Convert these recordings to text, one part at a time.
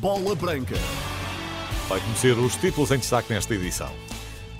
Bola Branca. Vai conhecer os títulos em destaque nesta edição.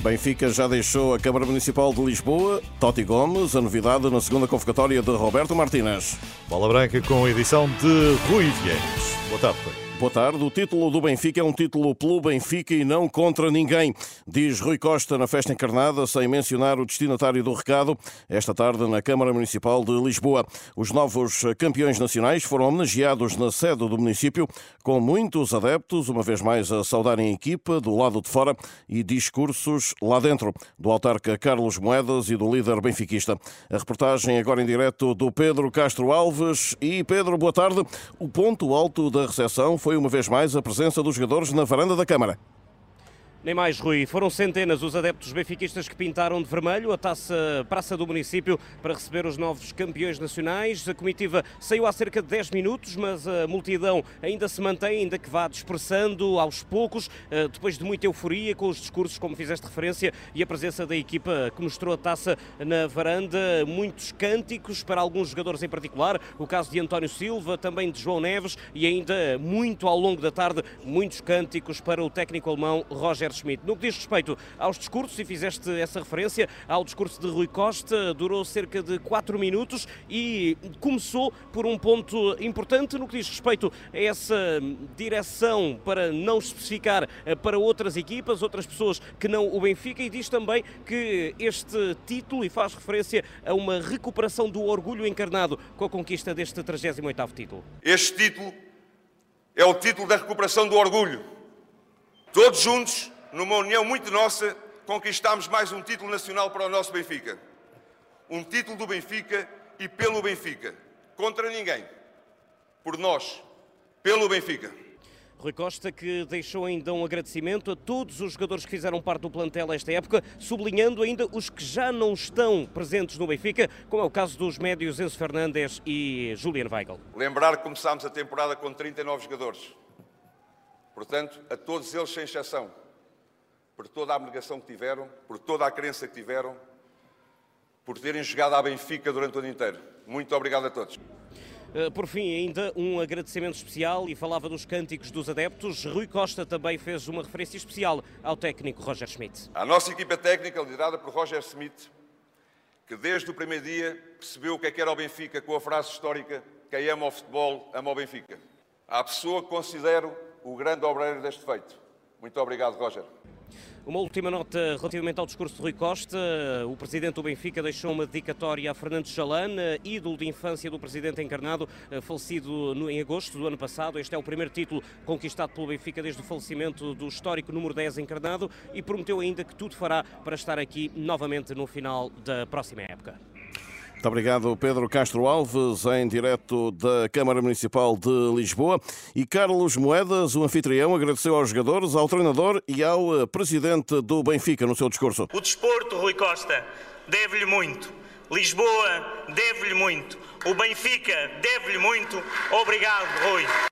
Benfica já deixou a Câmara Municipal de Lisboa. Totti Gomes, a novidade na segunda convocatória de Roberto Martínez. Bola Branca com a edição de Rui Viegas. Boa tarde, Rui. Boa tarde. O título do Benfica é um título pelo Benfica e não contra ninguém, diz Rui Costa na festa encarnada, sem mencionar o destinatário do recado, esta tarde na Câmara Municipal de Lisboa. Os novos campeões nacionais foram homenageados na sede do município, com muitos adeptos, uma vez mais a saudarem a equipa do lado de fora e discursos lá dentro, do autarca Carlos Moedas e do líder benfiquista. A reportagem agora em direto do Pedro Castro Alves. E Pedro, boa tarde. O ponto alto da recepção foi foi uma vez mais a presença dos jogadores na varanda da Câmara. Nem mais, Rui. Foram centenas os adeptos benfiquistas que pintaram de vermelho a taça Praça do Município para receber os novos campeões nacionais. A comitiva saiu há cerca de 10 minutos, mas a multidão ainda se mantém, ainda que vá dispersando aos poucos, eh, depois de muita euforia com os discursos, como fizeste referência, e a presença da equipa que mostrou a taça na varanda. Muitos cânticos para alguns jogadores em particular, o caso de António Silva, também de João Neves, e ainda muito ao longo da tarde, muitos cânticos para o técnico alemão Roger Schmidt. No que diz respeito aos discursos, e fizeste essa referência ao discurso de Rui Costa, durou cerca de 4 minutos e começou por um ponto importante no que diz respeito a essa direção para não especificar eh, para outras equipas, outras pessoas que não o Benfica, e diz também que este título, e faz referência a uma recuperação do orgulho encarnado com a conquista deste 38º título. Este título é o título da recuperação do orgulho. Todos juntos numa união muito nossa, conquistámos mais um título nacional para o nosso Benfica. Um título do Benfica e pelo Benfica. Contra ninguém. Por nós. Pelo Benfica. Rui Costa, que deixou ainda um agradecimento a todos os jogadores que fizeram parte do plantel esta época, sublinhando ainda os que já não estão presentes no Benfica, como é o caso dos médios Enzo Fernandes e Julian Weigl. Lembrar que começámos a temporada com 39 jogadores. Portanto, a todos eles, sem exceção, por toda a abnegação que tiveram, por toda a crença que tiveram, por terem jogado à Benfica durante o ano inteiro. Muito obrigado a todos. Eh, por fim, ainda um agradecimento especial e falava dos cânticos dos adeptos. Rui Costa também fez uma referência especial ao técnico Roger Schmidt. A nossa equipa técnica, liderada por Roger Schmidt, que desde o primeiro dia percebeu o que é que era o Benfica com a frase histórica: quem ama o futebol, ama o Benfica. A pessoa que considero o grande obreiro deste feito. Muito obrigado, Roger. Uma última nota relativamente ao discurso de Rui Costa. O presidente do Benfica deixou uma dedicatória a Fernando Chalana, ídolo de infância do presidente encarnado, falecido em agosto do ano passado. Este é o primeiro título conquistado pelo Benfica desde o falecimento do histórico número 10 encarnado e prometeu ainda que tudo fará para estar aqui novamente no final da próxima época. Muito obrigado, Pedro Castro Alves, em direto da Câmara Municipal de Lisboa. E Carlos Moedas, o anfitrião, agradeceu aos jogadores, ao treinador e ao eh, presidente do Benfica no seu discurso. O desporto, Rui Costa, deve-lhe muito. Lisboa deve-lhe muito. O Benfica deve-lhe muito. Obrigado, Rui.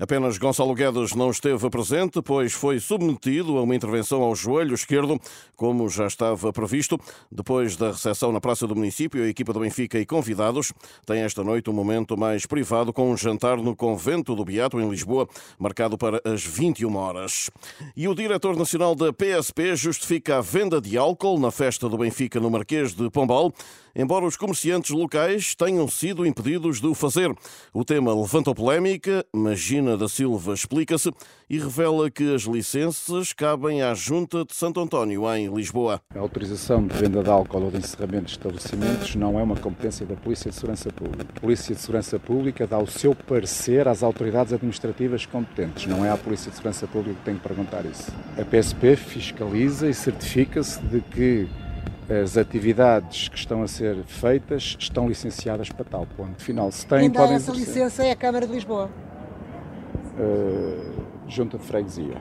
Apenas Gonçalo Guedes não esteve presente, pois foi submetido a uma intervenção ao joelho esquerdo, como já estava previsto. Depois da recepção na Praça do Município, a equipa do Benfica e convidados têm esta noite um momento mais privado com um jantar no Convento do Beato, em Lisboa, marcado para as 21 horas. E o diretor nacional da PSP justifica a venda de álcool na festa do Benfica no Marquês de Pombal, embora os comerciantes locais tenham sido impedidos de o fazer. O tema levantou polémica, Cristina da Silva explica-se e revela que as licenças cabem à Junta de Santo António, em Lisboa. A autorização de venda de álcool ou de encerramento de estabelecimentos não é uma competência da Polícia de Segurança Pública. A Polícia de Segurança Pública dá o seu parecer às autoridades administrativas competentes, não é à Polícia de Segurança Pública que tem que perguntar isso. A PSP fiscaliza e certifica-se de que as atividades que estão a ser feitas estão licenciadas para tal ponto final. Se têm, Quem dá podem essa licença é a Câmara de Lisboa uh, junta de freguesia.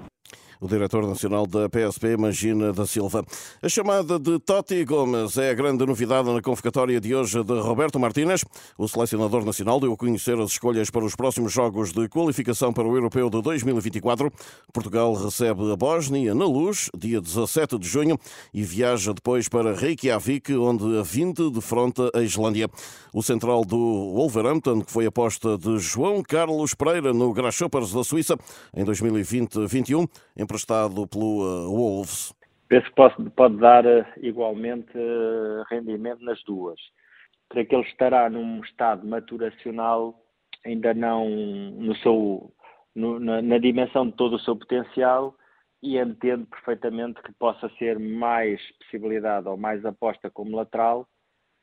O diretor nacional da PSP, Magina da Silva. A chamada de Totti Gomes é a grande novidade na convocatória de hoje de Roberto Martínez. O selecionador nacional deu a conhecer as escolhas para os próximos jogos de qualificação para o Europeu de 2024. Portugal recebe a Bósnia na Luz, dia 17 de junho, e viaja depois para Reykjavik, onde a 20 defronta a Islândia. O central do Wolverhampton, que foi aposta de João Carlos Pereira no Grasshoppers da Suíça em 2020-21, emprestado pelo uh, Wolves. Penso que pode, pode dar uh, igualmente uh, rendimento nas duas. Creio que ele estará num estado maturacional ainda não no seu, no, na, na dimensão de todo o seu potencial e entendo perfeitamente que possa ser mais possibilidade ou mais aposta como lateral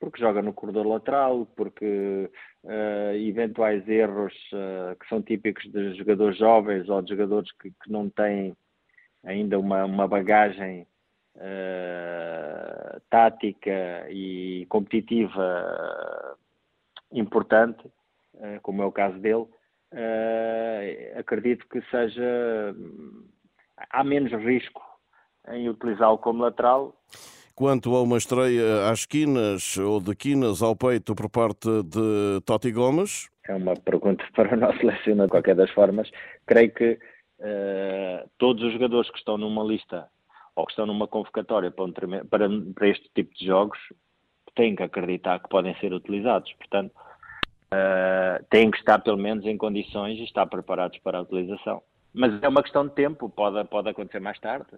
porque joga no corredor lateral, porque uh, eventuais erros uh, que são típicos de jogadores jovens ou de jogadores que, que não têm ainda uma, uma bagagem uh, tática e competitiva importante, como é o caso dele, acredito que seja há menos risco em utilizá-lo como lateral Quanto a uma estreia às quinas ou de quinas ao peito por parte de Totti Gomes? É uma pergunta para o nosso selecionador, de qualquer das formas. Creio que uh, todos os jogadores que estão numa lista ou que estão numa convocatória para, um, para, para este tipo de jogos têm que acreditar que podem ser utilizados. Portanto, uh, têm que estar pelo menos em condições e estar preparados para a utilização. Mas é uma questão de tempo, pode, pode acontecer mais tarde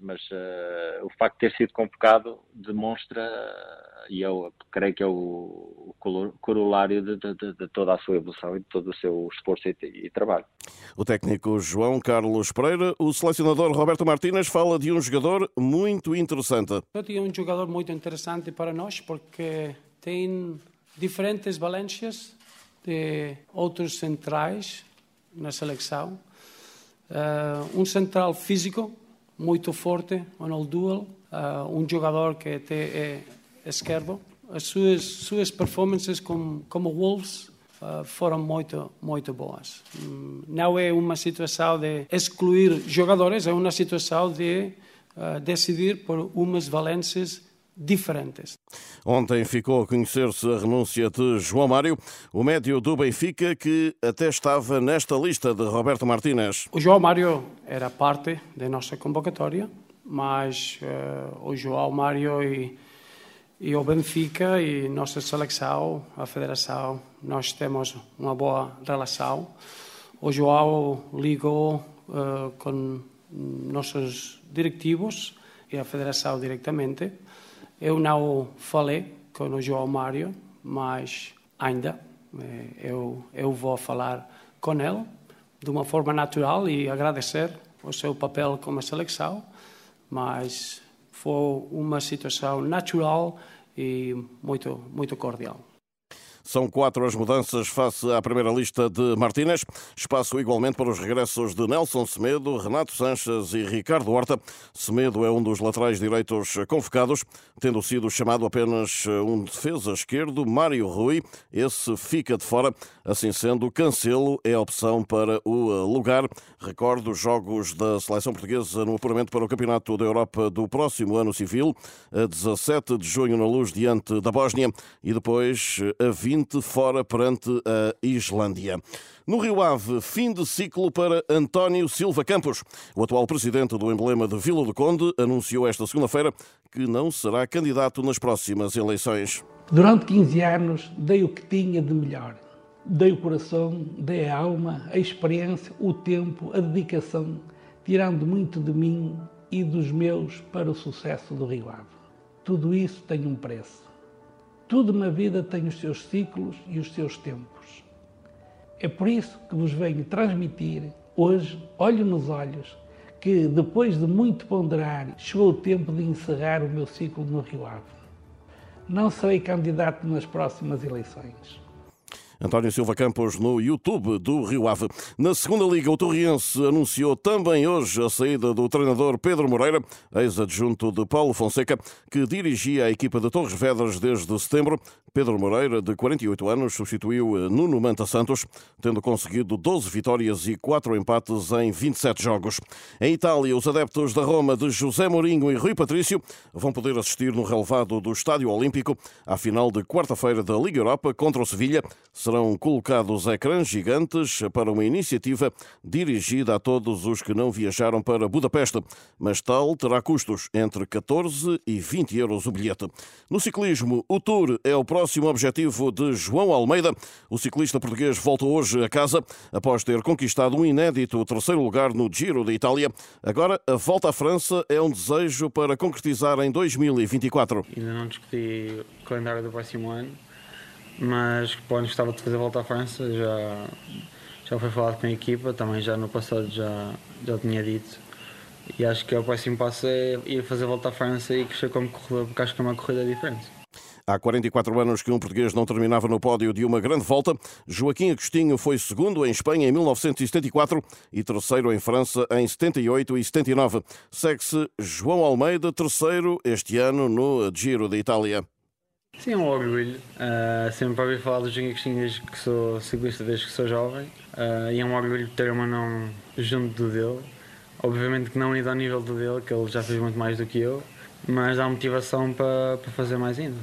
mas uh, o facto de ter sido convocado demonstra, e eu creio que é o, o corolário de, de, de, toda a sua evolução e de todo o seu esforço e, e, trabalho. O técnico João Carlos Pereira, o selecionador Roberto Martínez fala de um jogador muito interessante. É um jogador muito interessante para nós porque tem diferentes valências de outros centrais na seleção. Uh, um central físico muito forte no duel, uh, um jogador que até é esquerdo. As suas, suas performances como, como Wolves uh, foram muito, muito boas. Um, não é uma situação de excluir jogadores, é uma situação de uh, decidir por umas valências diferentes. Ontem ficou a conhecer-se a renúncia de João Mário, o médio do Benfica, que até estava nesta lista de Roberto Martínez. O João Mário era parte da nossa convocatória, mas uh, o João Mário e, e o Benfica e nossa seleção, a federação, nós temos uma boa relação. O João ligou uh, com nossos diretivos e a federação diretamente eu não falei com o João Mário, mas ainda eh, eu, eu vou falar com ele de uma forma natural e agradecer o seu papel como seleção, mas foi uma situação natural e muito, muito cordial. São quatro as mudanças face à primeira lista de Martínez. Espaço igualmente para os regressos de Nelson Semedo, Renato Sanches e Ricardo Horta. Semedo é um dos laterais direitos convocados, tendo sido chamado apenas um defesa esquerdo, Mário Rui. Esse fica de fora. Assim sendo, Cancelo é a opção para o lugar. Recordo os jogos da seleção portuguesa no apuramento para o Campeonato da Europa do próximo ano civil, a 17 de junho na Luz, diante da Bósnia, e depois a 20 20 fora perante a Islândia. No Rio Ave, fim de ciclo para António Silva Campos. O atual presidente do emblema de Vila do Conde anunciou esta segunda-feira que não será candidato nas próximas eleições. Durante 15 anos dei o que tinha de melhor. Dei o coração, dei a alma, a experiência, o tempo, a dedicação, tirando muito de mim e dos meus para o sucesso do Rio Ave. Tudo isso tem um preço. Tudo na vida tem os seus ciclos e os seus tempos. É por isso que vos venho transmitir hoje, olho nos olhos, que depois de muito ponderar, chegou o tempo de encerrar o meu ciclo no Rio Ave. Não serei candidato nas próximas eleições. António Silva Campos no YouTube do Rio Ave. Na segunda liga, o Torriense anunciou também hoje a saída do treinador Pedro Moreira, ex-adjunto de Paulo Fonseca, que dirigia a equipa de Torres Vedras desde setembro. Pedro Moreira, de 48 anos, substituiu Nuno Manta Santos, tendo conseguido 12 vitórias e 4 empates em 27 jogos. Em Itália, os adeptos da Roma de José Mourinho e Rui Patrício vão poder assistir no relevado do Estádio Olímpico à final de quarta-feira da Liga Europa contra o Sevilha serão colocados ecrãs gigantes para uma iniciativa dirigida a todos os que não viajaram para Budapeste, mas tal terá custos entre 14 e 20 euros o bilhete. No ciclismo, o Tour é o próximo objetivo de João Almeida. O ciclista português volta hoje a casa após ter conquistado um inédito terceiro lugar no Giro da Itália. Agora, a volta à França é um desejo para concretizar em 2024. Ainda não discuti o calendário do próximo ano mas pô, gostava de fazer volta à França, já, já foi falado com a equipa, também já no passado já, já tinha dito. E acho que o próximo passo é ir fazer volta à França e crescer como corredor, porque acho que é uma corrida diferente. Há 44 anos que um português não terminava no pódio de uma grande volta. Joaquim Agostinho foi segundo em Espanha em 1974 e terceiro em França em 78 e 79. Segue-se João Almeida, terceiro este ano no Giro da Itália. Sim, é um orgulho. Uh, sempre ouvi falar do Joaquim Agostinho desde que sou ciclista, desde que sou jovem. Uh, e é um orgulho ter uma não junto do dele. Obviamente que não ido ao nível do dele, que ele já fez muito mais do que eu, mas dá motivação para, para fazer mais ainda.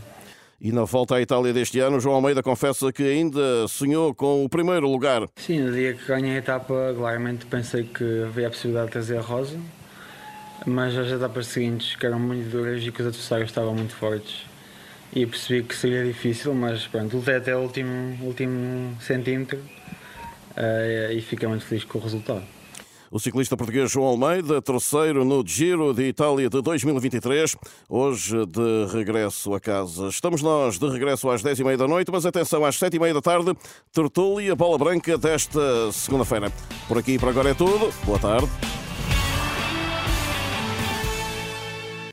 E na volta à Itália deste ano, João Almeida confessa que ainda sonhou com o primeiro lugar. Sim, no dia que ganhei a etapa, claramente pensei que havia a possibilidade de trazer a Rosa, mas as etapas seguintes, que eram muito duras e que os adversários estavam muito fortes, e percebi que seria difícil, mas pronto, lutei até o último, último centímetro uh, e fiquei muito feliz com o resultado. O ciclista português João Almeida, terceiro no Giro de Itália de 2023, hoje de regresso a casa. Estamos nós de regresso às 10h30 da noite, mas atenção, às 7h30 da tarde, tertúlia Bola Branca desta segunda-feira. Por aqui por agora é tudo. Boa tarde.